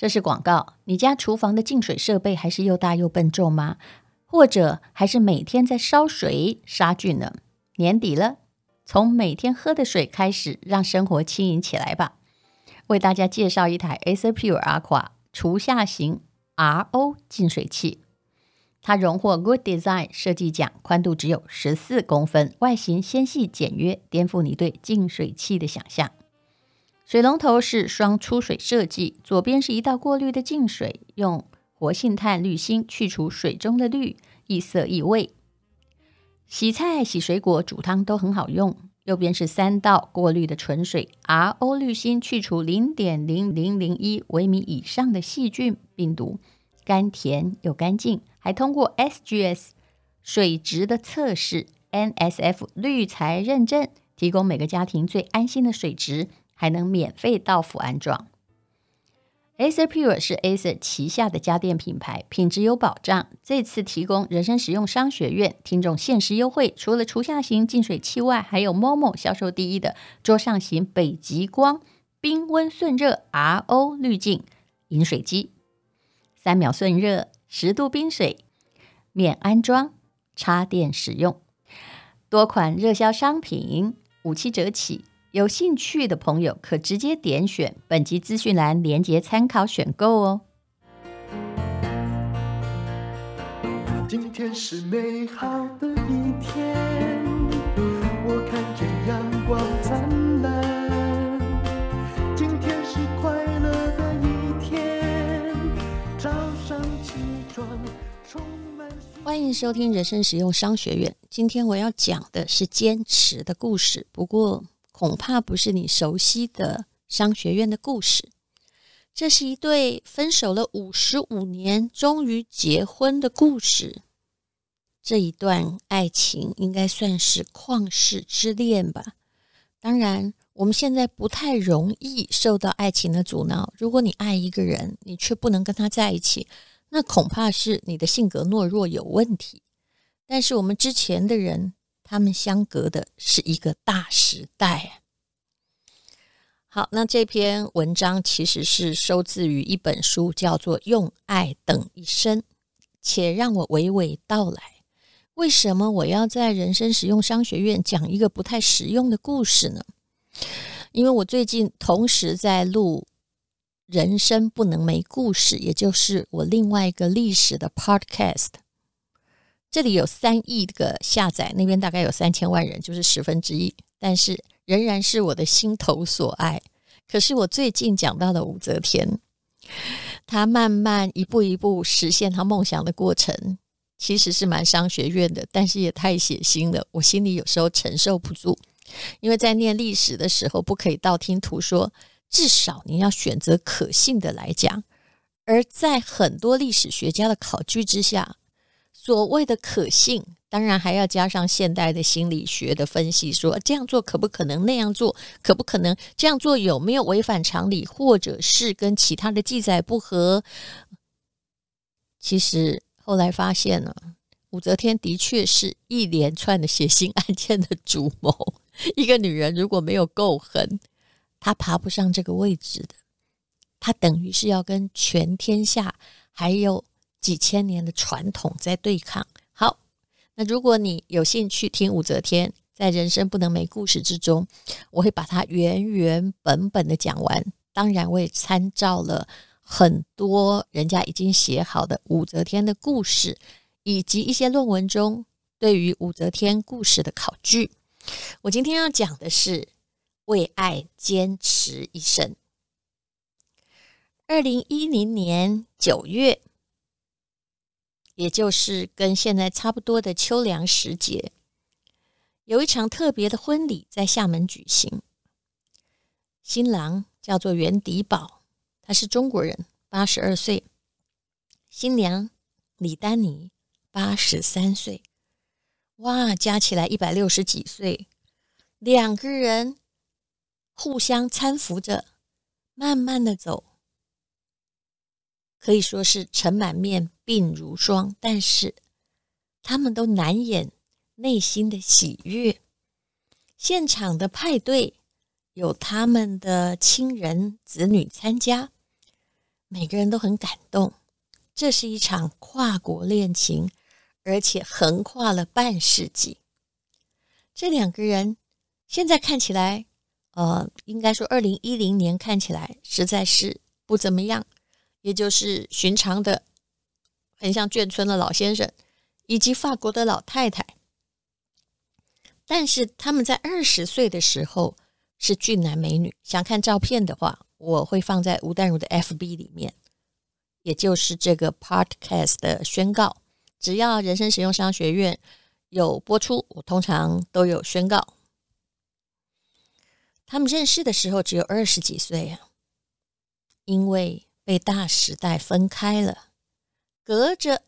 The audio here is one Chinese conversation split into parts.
这是广告。你家厨房的净水设备还是又大又笨重吗？或者还是每天在烧水杀菌呢？年底了，从每天喝的水开始，让生活轻盈起来吧。为大家介绍一台 Acer Pure Aqua 厨下型 RO 净水器，它荣获 Good Design 设计奖，宽度只有十四公分，外形纤细简约，颠覆你对净水器的想象。水龙头是双出水设计，左边是一道过滤的净水，用活性炭滤芯去除水中的氯，异色异味。洗菜、洗水果、煮汤都很好用。右边是三道过滤的纯水，RO 滤芯去除零点零零零一微米以上的细菌病毒，甘甜又干净，还通过 SGS 水质的测试，NSF 滤材认证，提供每个家庭最安心的水质。还能免费到府安装。Acer Pure 是 Acer 旗下的家电品牌，品质有保障。这次提供人生实用商学院听众限时优惠，除了厨下型净水器外，还有 Momo 销售第一的桌上型北极光冰温顺热 RO 滤镜饮水机，三秒顺热，十度冰水，免安装，插电使用。多款热销商品，五七折起。有兴趣的朋友可直接点选本集资讯栏连结参考选购哦。今天是美好的一天，我看见阳光灿烂。今天是快乐的一天，早上起床充满。欢迎收听人生实用商学院。今天我要讲的是坚持的故事，不过。恐怕不是你熟悉的商学院的故事。这是一对分手了五十五年，终于结婚的故事。这一段爱情应该算是旷世之恋吧。当然，我们现在不太容易受到爱情的阻挠。如果你爱一个人，你却不能跟他在一起，那恐怕是你的性格懦弱有问题。但是我们之前的人。他们相隔的是一个大时代。好，那这篇文章其实是收自于一本书，叫做《用爱等一生》。且让我娓娓道来，为什么我要在人生实用商学院讲一个不太实用的故事呢？因为我最近同时在录《人生不能没故事》，也就是我另外一个历史的 Podcast。这里有三亿个下载，那边大概有三千万人，就是十分之一。但是仍然是我的心头所爱。可是我最近讲到了武则天，她慢慢一步一步实现她梦想的过程，其实是蛮商学院的，但是也太血腥了，我心里有时候承受不住。因为在念历史的时候，不可以道听途说，至少你要选择可信的来讲。而在很多历史学家的考据之下，所谓的可信，当然还要加上现代的心理学的分析，说这样做可不可能，那样做可不可能，这样做有没有违反常理，或者是跟其他的记载不合。其实后来发现呢，武则天的确是一连串的血腥案件的主谋。一个女人如果没有够狠，她爬不上这个位置的。她等于是要跟全天下还有。几千年的传统在对抗。好，那如果你有兴趣听武则天，在人生不能没故事之中，我会把它原原本本的讲完。当然，我也参照了很多人家已经写好的武则天的故事，以及一些论文中对于武则天故事的考据。我今天要讲的是为爱坚持一生。二零一零年九月。也就是跟现在差不多的秋凉时节，有一场特别的婚礼在厦门举行。新郎叫做袁迪宝，他是中国人，八十二岁；新娘李丹妮，八十三岁。哇，加起来一百六十几岁，两个人互相搀扶着，慢慢的走。可以说是尘满面，鬓如霜，但是他们都难掩内心的喜悦。现场的派对有他们的亲人子女参加，每个人都很感动。这是一场跨国恋情，而且横跨了半世纪。这两个人现在看起来，呃，应该说，二零一零年看起来实在是不怎么样，也就是寻常的，很像眷村的老先生以及法国的老太太。但是他们在二十岁的时候是俊男美女。想看照片的话，我会放在吴淡如的 FB 里面。也就是这个 podcast 的宣告，只要人生实用商学院有播出，我通常都有宣告。他们认识的时候只有二十几岁啊，因为被大时代分开了，隔着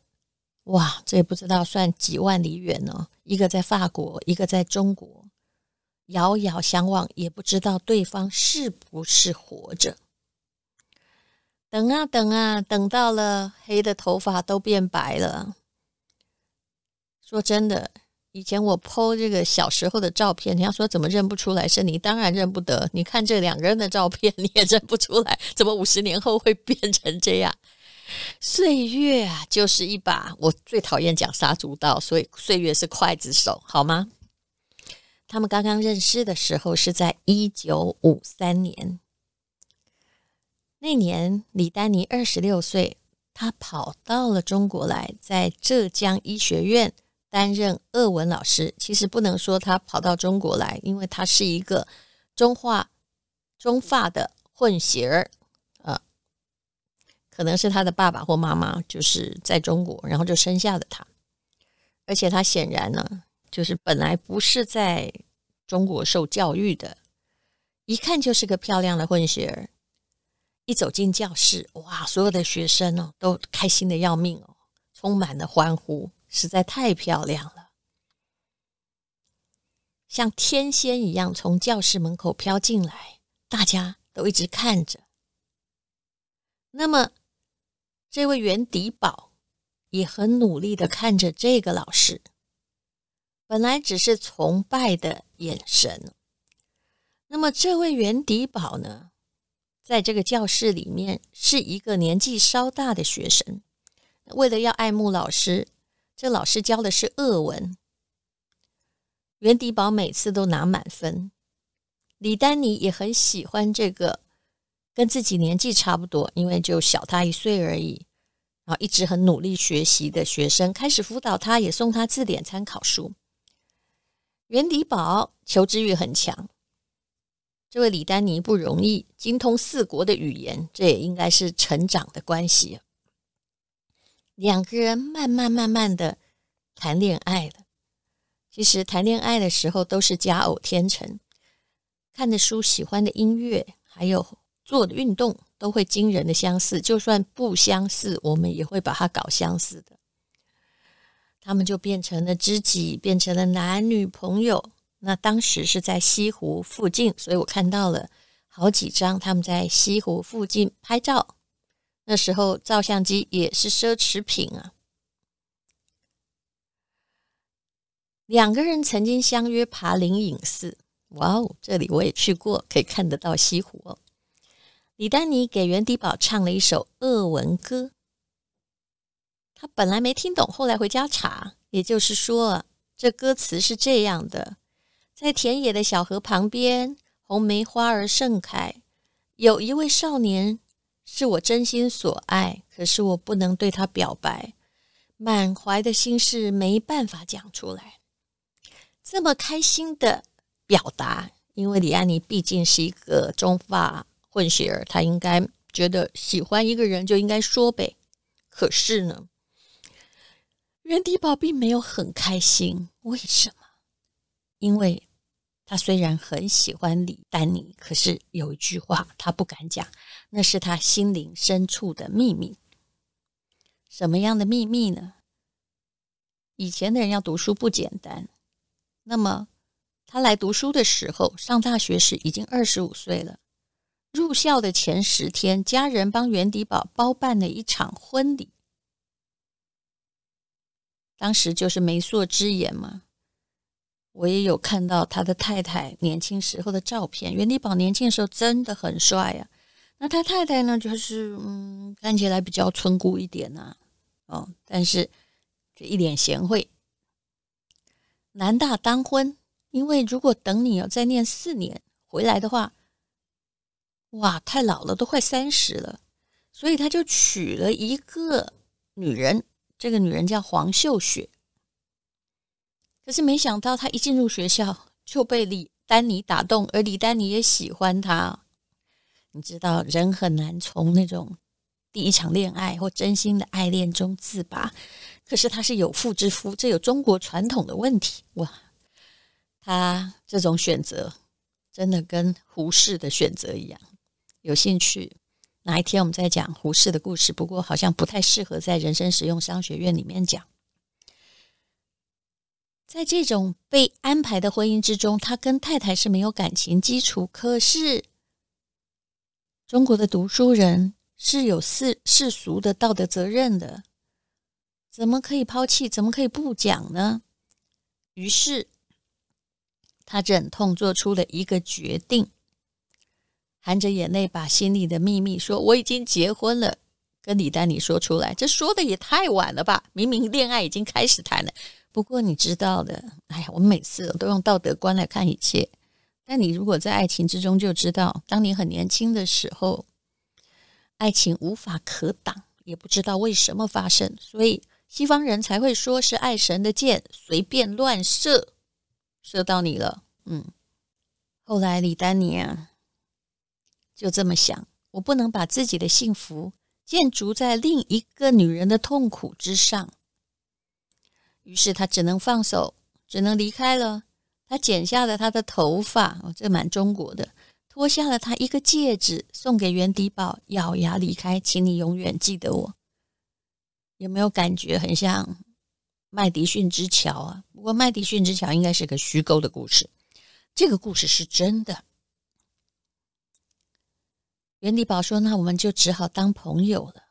哇，这也不知道算几万里远呢。一个在法国，一个在中国，遥遥相望，也不知道对方是不是活着。等啊等啊，等到了黑的头发都变白了。说真的，以前我 po 这个小时候的照片，你要说怎么认不出来是你，当然认不得。你看这两个人的照片，你也认不出来，怎么五十年后会变成这样？岁月啊，就是一把，我最讨厌讲杀猪刀，所以岁月是刽子手，好吗？他们刚刚认识的时候是在一九五三年。那年，李丹妮二十六岁，她跑到了中国来，在浙江医学院担任俄文老师。其实不能说他跑到中国来，因为他是一个中华、中法的混血儿，呃，可能是他的爸爸或妈妈就是在中国，然后就生下了他。而且他显然呢，就是本来不是在中国受教育的，一看就是个漂亮的混血儿。一走进教室，哇！所有的学生哦，都开心的要命哦，充满了欢呼，实在太漂亮了，像天仙一样从教室门口飘进来，大家都一直看着。那么，这位袁迪宝也很努力的看着这个老师，本来只是崇拜的眼神。那么，这位袁迪宝呢？在这个教室里面，是一个年纪稍大的学生。为了要爱慕老师，这老师教的是俄文。袁迪宝每次都拿满分。李丹妮也很喜欢这个跟自己年纪差不多，因为就小他一岁而已，然后一直很努力学习的学生，开始辅导他，也送他字典参考书。袁迪宝求知欲很强。这位李丹妮不容易，精通四国的语言，这也应该是成长的关系。两个人慢慢慢慢的谈恋爱了。其实谈恋爱的时候都是佳偶天成，看的书、喜欢的音乐，还有做的运动，都会惊人的相似。就算不相似，我们也会把它搞相似的。他们就变成了知己，变成了男女朋友。那当时是在西湖附近，所以我看到了好几张他们在西湖附近拍照。那时候照相机也是奢侈品啊。两个人曾经相约爬灵隐寺，哇哦，这里我也去过，可以看得到西湖哦。李丹妮给袁迪宝唱了一首鄂文歌，他本来没听懂，后来回家查，也就是说，这歌词是这样的。在田野的小河旁边，红梅花儿盛开。有一位少年是我真心所爱，可是我不能对他表白，满怀的心事没办法讲出来。这么开心的表达，因为李安妮毕竟是一个中法混血儿，她应该觉得喜欢一个人就应该说呗。可是呢，袁迪宝并没有很开心，为什么？因为。他虽然很喜欢李丹妮，可是有一句话他不敢讲，那是他心灵深处的秘密。什么样的秘密呢？以前的人要读书不简单。那么他来读书的时候，上大学时已经二十五岁了。入校的前十天，家人帮袁迪宝包办了一场婚礼。当时就是媒妁之言嘛。我也有看到他的太太年轻时候的照片，袁迪宝年轻的时候真的很帅啊。那他太太呢，就是嗯，看起来比较村姑一点呐、啊，哦，但是就一脸贤惠。男大当婚，因为如果等你要再念四年回来的话，哇，太老了，都快三十了，所以他就娶了一个女人，这个女人叫黄秀雪。可是没想到，他一进入学校就被李丹妮打动，而李丹妮也喜欢他。你知道，人很难从那种第一场恋爱或真心的爱恋中自拔。可是他是有妇之夫，这有中国传统的问题哇！他这种选择真的跟胡适的选择一样。有兴趣，哪一天我们再讲胡适的故事。不过好像不太适合在人生实用商学院里面讲。在这种被安排的婚姻之中，他跟太太是没有感情基础，可是。中国的读书人是有世世俗的道德责任的，怎么可以抛弃？怎么可以不讲呢？于是他忍痛做出了一个决定，含着眼泪把心里的秘密说：“我已经结婚了。”跟李丹妮说出来，这说的也太晚了吧？明明恋爱已经开始谈了。不过你知道的，哎呀，我每次都用道德观来看一切。那你如果在爱情之中就知道，当你很年轻的时候，爱情无法可挡，也不知道为什么发生，所以西方人才会说是爱神的箭随便乱射，射到你了。嗯，后来李丹妮啊，就这么想，我不能把自己的幸福建筑在另一个女人的痛苦之上，于是他只能放手，只能离开了。他剪下了他的头发，哦，这蛮中国的。脱下了他一个戒指，送给袁迪宝，咬牙离开。请你永远记得我。有没有感觉很像麦迪逊之桥啊？不过麦迪逊之桥应该是个虚构的故事，这个故事是真的。袁迪宝说：“那我们就只好当朋友了。”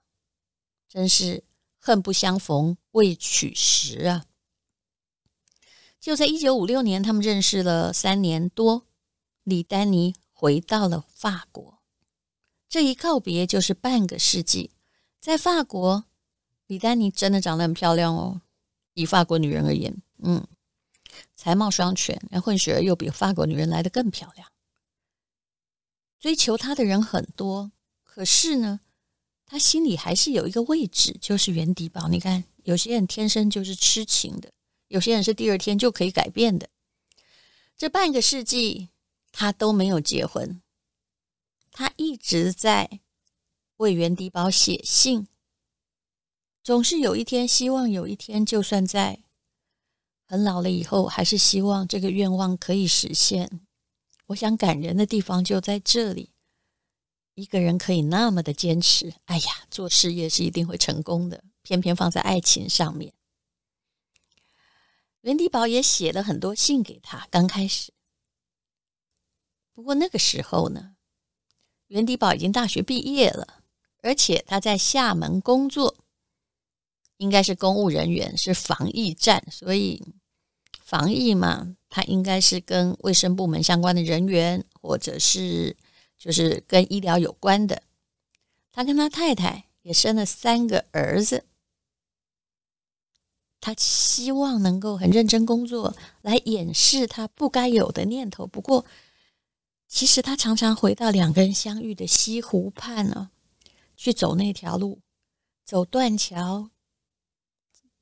真是恨不相逢未娶时啊！就在一九五六年，他们认识了三年多，李丹妮回到了法国。这一告别就是半个世纪。在法国，李丹妮真的长得很漂亮哦，以法国女人而言，嗯，才貌双全，然后混血儿又比法国女人来的更漂亮。追求她的人很多，可是呢，她心里还是有一个位置，就是袁迪宝。你看，有些人天生就是痴情的。有些人是第二天就可以改变的。这半个世纪，他都没有结婚，他一直在为袁迪宝写信，总是有一天，希望有一天，就算在很老了以后，还是希望这个愿望可以实现。我想感人的地方就在这里，一个人可以那么的坚持，哎呀，做事业是一定会成功的，偏偏放在爱情上面。袁迪宝也写了很多信给他。刚开始，不过那个时候呢，袁迪宝已经大学毕业了，而且他在厦门工作，应该是公务人员，是防疫站，所以防疫嘛，他应该是跟卫生部门相关的人员，或者是就是跟医疗有关的。他跟他太太也生了三个儿子。他希望能够很认真工作，来掩饰他不该有的念头。不过，其实他常常回到两个人相遇的西湖畔呢，去走那条路，走断桥，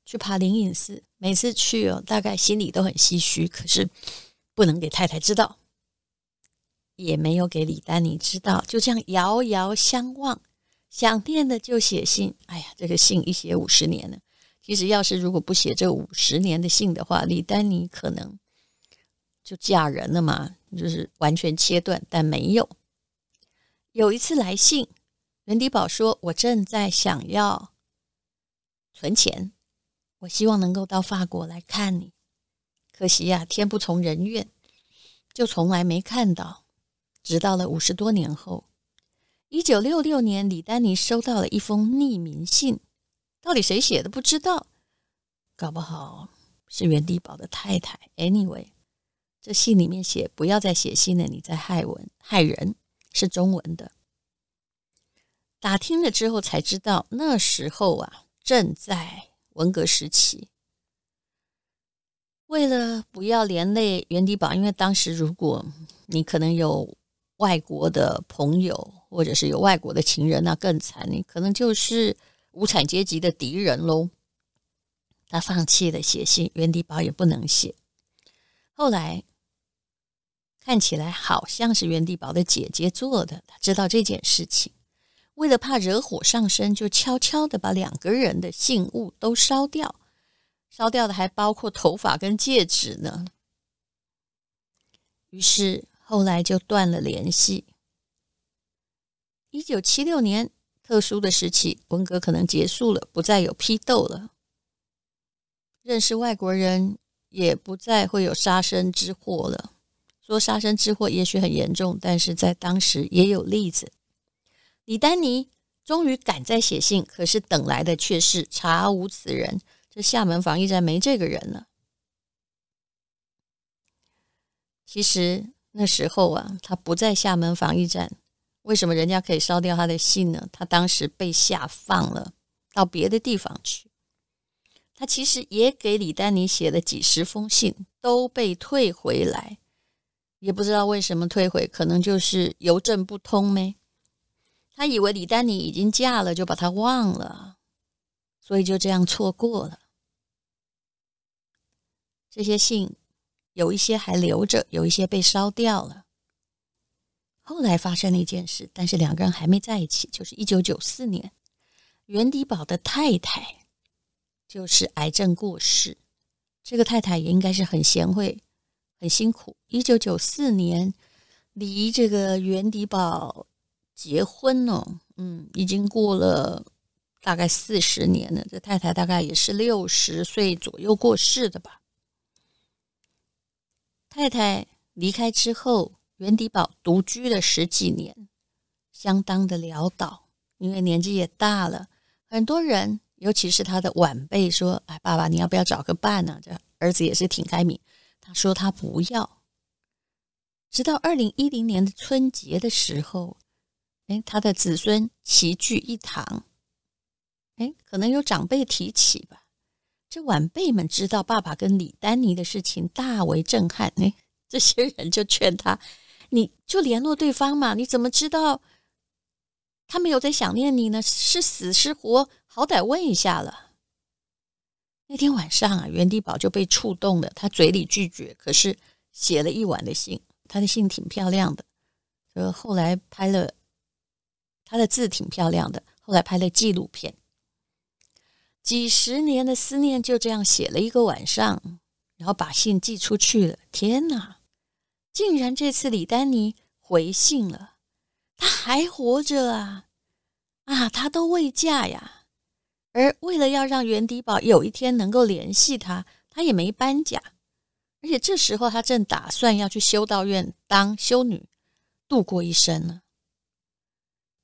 去爬灵隐寺。每次去哦，大概心里都很唏嘘，可是不能给太太知道，也没有给李丹妮知道。就这样遥遥相望，想念的就写信。哎呀，这个信一写五十年了。其实，要是如果不写这五十年的信的话，李丹妮可能就嫁人了嘛，就是完全切断。但没有。有一次来信，袁迪宝说：“我正在想要存钱，我希望能够到法国来看你。可惜呀，天不从人愿，就从来没看到。直到了五十多年后，一九六六年，李丹妮收到了一封匿名信。”到底谁写的不知道，搞不好是袁迪宝的太太。Anyway，这信里面写不要再写信了，你在害文害人，是中文的。打听了之后才知道，那时候啊正在文革时期。为了不要连累袁迪宝，因为当时如果你可能有外国的朋友，或者是有外国的情人，那更惨，你可能就是无产阶级的敌人喽。他放弃了写信，袁迪宝也不能写。后来看起来好像是袁迪宝的姐姐做的，他知道这件事情，为了怕惹火上身，就悄悄的把两个人的信物都烧掉。烧掉的还包括头发跟戒指呢。于是后来就断了联系。一九七六年，特殊的时期，文革可能结束了，不再有批斗了。认识外国人也不再会有杀身之祸了。说杀身之祸也许很严重，但是在当时也有例子。李丹妮终于赶在写信，可是等来的却是查无此人。这厦门防疫站没这个人了。其实那时候啊，他不在厦门防疫站，为什么人家可以烧掉他的信呢？他当时被下放了到别的地方去。他其实也给李丹妮写了几十封信，都被退回来，也不知道为什么退回，可能就是邮政不通呗。他以为李丹妮已经嫁了，就把他忘了。所以就这样错过了。这些信有一些还留着，有一些被烧掉了。后来发生了一件事，但是两个人还没在一起，就是一九九四年，袁迪宝的太太就是癌症过世。这个太太也应该是很贤惠、很辛苦。一九九四年离这个袁迪宝结婚哦，嗯，已经过了。大概四十年了，这太太大概也是六十岁左右过世的吧。太太离开之后，袁迪宝独居了十几年，相当的潦倒，因为年纪也大了。很多人，尤其是他的晚辈，说：“哎，爸爸，你要不要找个伴呢？”这儿子也是挺开明，他说他不要。直到二零一零年的春节的时候，哎，他的子孙齐聚一堂。哎，可能有长辈提起吧。这晚辈们知道爸爸跟李丹妮的事情，大为震撼。哎，这些人就劝他：“你就联络对方嘛，你怎么知道他没有在想念你呢？是死是活，好歹问一下了。”那天晚上啊，袁迪宝就被触动了，他嘴里拒绝，可是写了一晚的信。他的信挺漂亮的，呃，后来拍了，他的字挺漂亮的，后来拍了纪录片。几十年的思念就这样写了一个晚上，然后把信寄出去了。天哪，竟然这次李丹妮回信了，她还活着啊！啊，她都未嫁呀。而为了要让袁迪宝有一天能够联系她，她也没搬家。而且这时候她正打算要去修道院当修女，度过一生呢。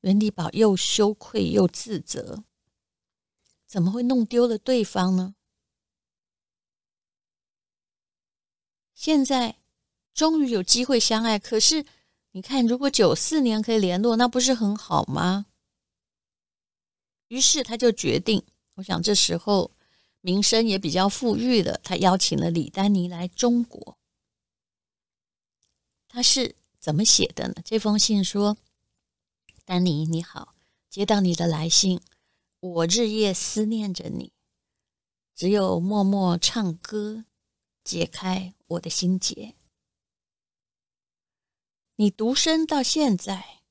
袁迪宝又羞愧又自责。怎么会弄丢了对方呢？现在终于有机会相爱，可是你看，如果九四年可以联络，那不是很好吗？于是他就决定，我想这时候名声也比较富裕了，他邀请了李丹妮来中国。他是怎么写的呢？这封信说：“丹妮你好，接到你的来信。”我日夜思念着你，只有默默唱歌解开我的心结。你独身到现在，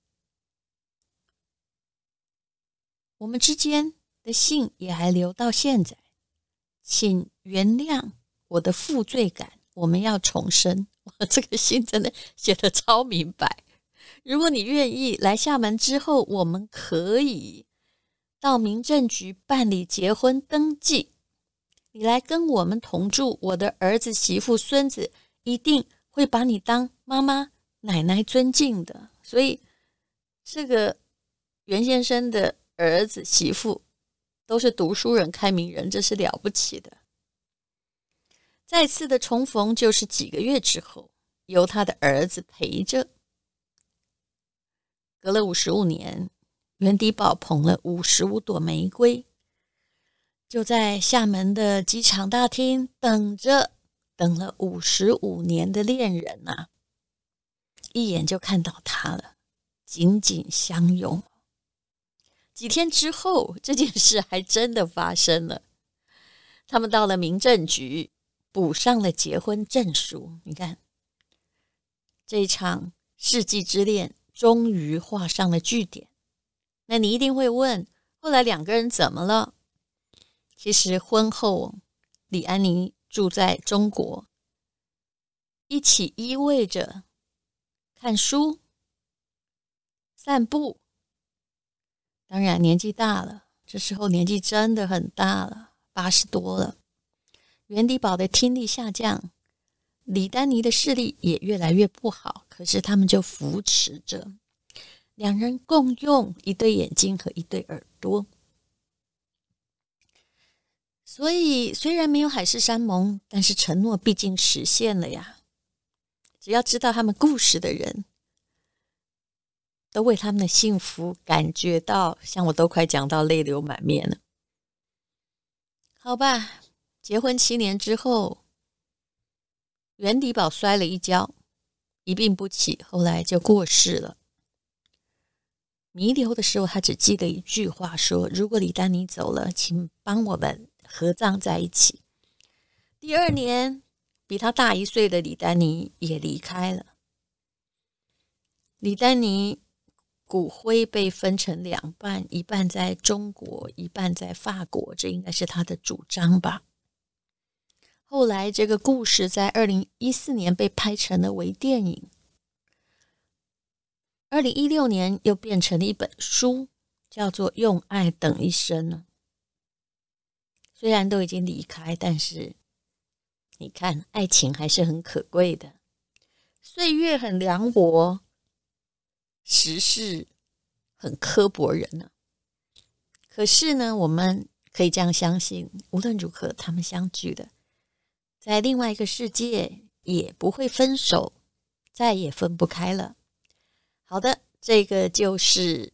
我们之间的信也还留到现在，请原谅我的负罪感。我们要重生。我这个信真的写得超明白。如果你愿意来厦门之后，我们可以。到民政局办理结婚登记，你来跟我们同住，我的儿子、媳妇、孙子一定会把你当妈妈、奶奶尊敬的。所以，这个袁先生的儿子、媳妇都是读书人、开明人，这是了不起的。再次的重逢就是几个月之后，由他的儿子陪着，隔了五十五年。袁迪宝捧了五十五朵玫瑰，就在厦门的机场大厅等着，等了五十五年的恋人呐、啊，一眼就看到他了，紧紧相拥。几天之后，这件事还真的发生了。他们到了民政局，补上了结婚证书。你看，这一场世纪之恋终于画上了句点。那你一定会问，后来两个人怎么了？其实婚后，李安妮住在中国，一起依偎着看书、散步。当然，年纪大了，这时候年纪真的很大了，八十多了。袁迪宝的听力下降，李丹妮的视力也越来越不好。可是他们就扶持着，两人共用一对眼睛和一对耳朵。所以，虽然没有海誓山盟，但是承诺毕竟实现了呀。只要知道他们故事的人。都为他们的幸福感觉到，像我都快讲到泪流满面了。好吧，结婚七年之后，袁迪宝摔了一跤，一病不起，后来就过世了。弥留的时候，他只记得一句话说：“如果李丹妮走了，请帮我们合葬在一起。”第二年，比他大一岁的李丹妮也离开了。李丹妮。骨灰被分成两半，一半在中国，一半在法国，这应该是他的主张吧。后来，这个故事在二零一四年被拍成了微电影，二零一六年又变成了一本书，叫做《用爱等一生》。虽然都已经离开，但是你看，爱情还是很可贵的。岁月很凉薄。时事很刻薄人呢、可是呢，我们可以这样相信：无论如何，他们相聚的，在另外一个世界也不会分手，再也分不开了。好的，这个就是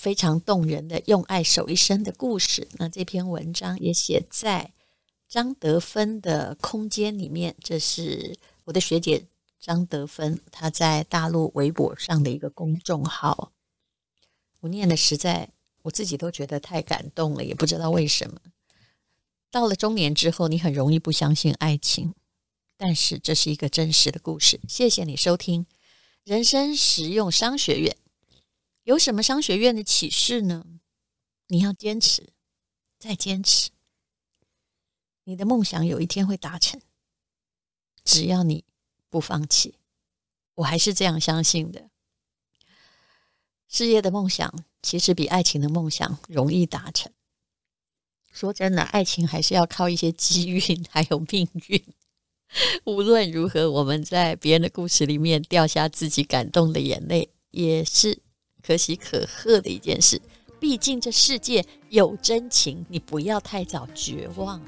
非常动人的用爱守一生的故事。那这篇文章也写在张德芬的空间里面，这是我的学姐。张德芬，她在大陆微博上的一个公众号，我念的实在，我自己都觉得太感动了，也不知道为什么。到了中年之后，你很容易不相信爱情，但是这是一个真实的故事。谢谢你收听人生实用商学院。有什么商学院的启示呢？你要坚持，再坚持，你的梦想有一天会达成，只要你。不放弃，我还是这样相信的。事业的梦想其实比爱情的梦想容易达成。说真的，爱情还是要靠一些机运，还有命运。无论如何，我们在别人的故事里面掉下自己感动的眼泪，也是可喜可贺的一件事。毕竟这世界有真情，你不要太早绝望。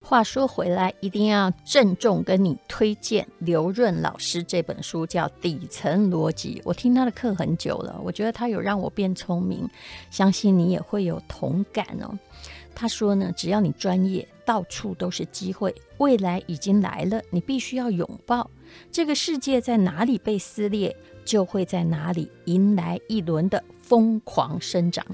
话说回来，一定要郑重跟你推荐刘润老师这本书，叫《底层逻辑》。我听他的课很久了，我觉得他有让我变聪明，相信你也会有同感哦。他说呢，只要你专业，到处都是机会，未来已经来了，你必须要拥抱。这个世界在哪里被撕裂，就会在哪里迎来一轮的疯狂生长。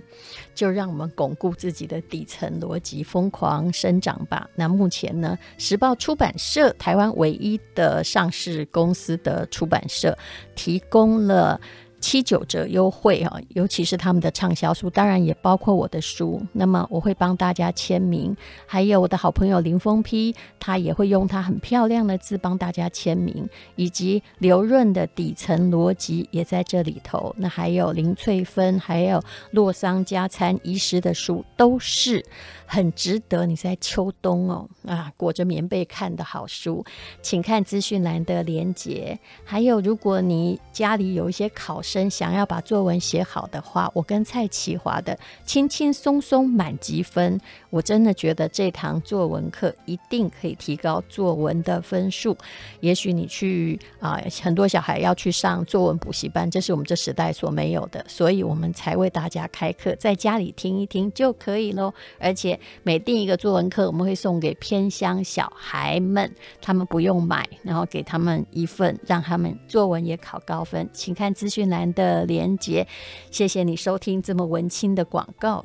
就让我们巩固自己的底层逻辑，疯狂生长吧。那目前呢，时报出版社台湾唯一的上市公司的出版社提供了。七九折优惠啊，尤其是他们的畅销书，当然也包括我的书。那么我会帮大家签名，还有我的好朋友林峰丕，他也会用他很漂亮的字帮大家签名，以及刘润的底层逻辑也在这里头。那还有林翠芬，还有洛桑加餐医师的书，都是很值得你在秋冬哦啊裹着棉被看的好书。请看资讯栏的连结。还有，如果你家里有一些考生。生想要把作文写好的话，我跟蔡淇华的轻轻松松满级分，我真的觉得这堂作文课一定可以提高作文的分数。也许你去啊、很多小孩要去上作文补习班，这是我们这时代所没有的，所以我们才为大家开课，在家里听一听就可以喽。而且每订一个作文课，我们会送给偏乡小孩们，他们不用买，然后给他们一份，让他们作文也考高分。请看资讯栏的连接。谢谢你收听这么文青的广告。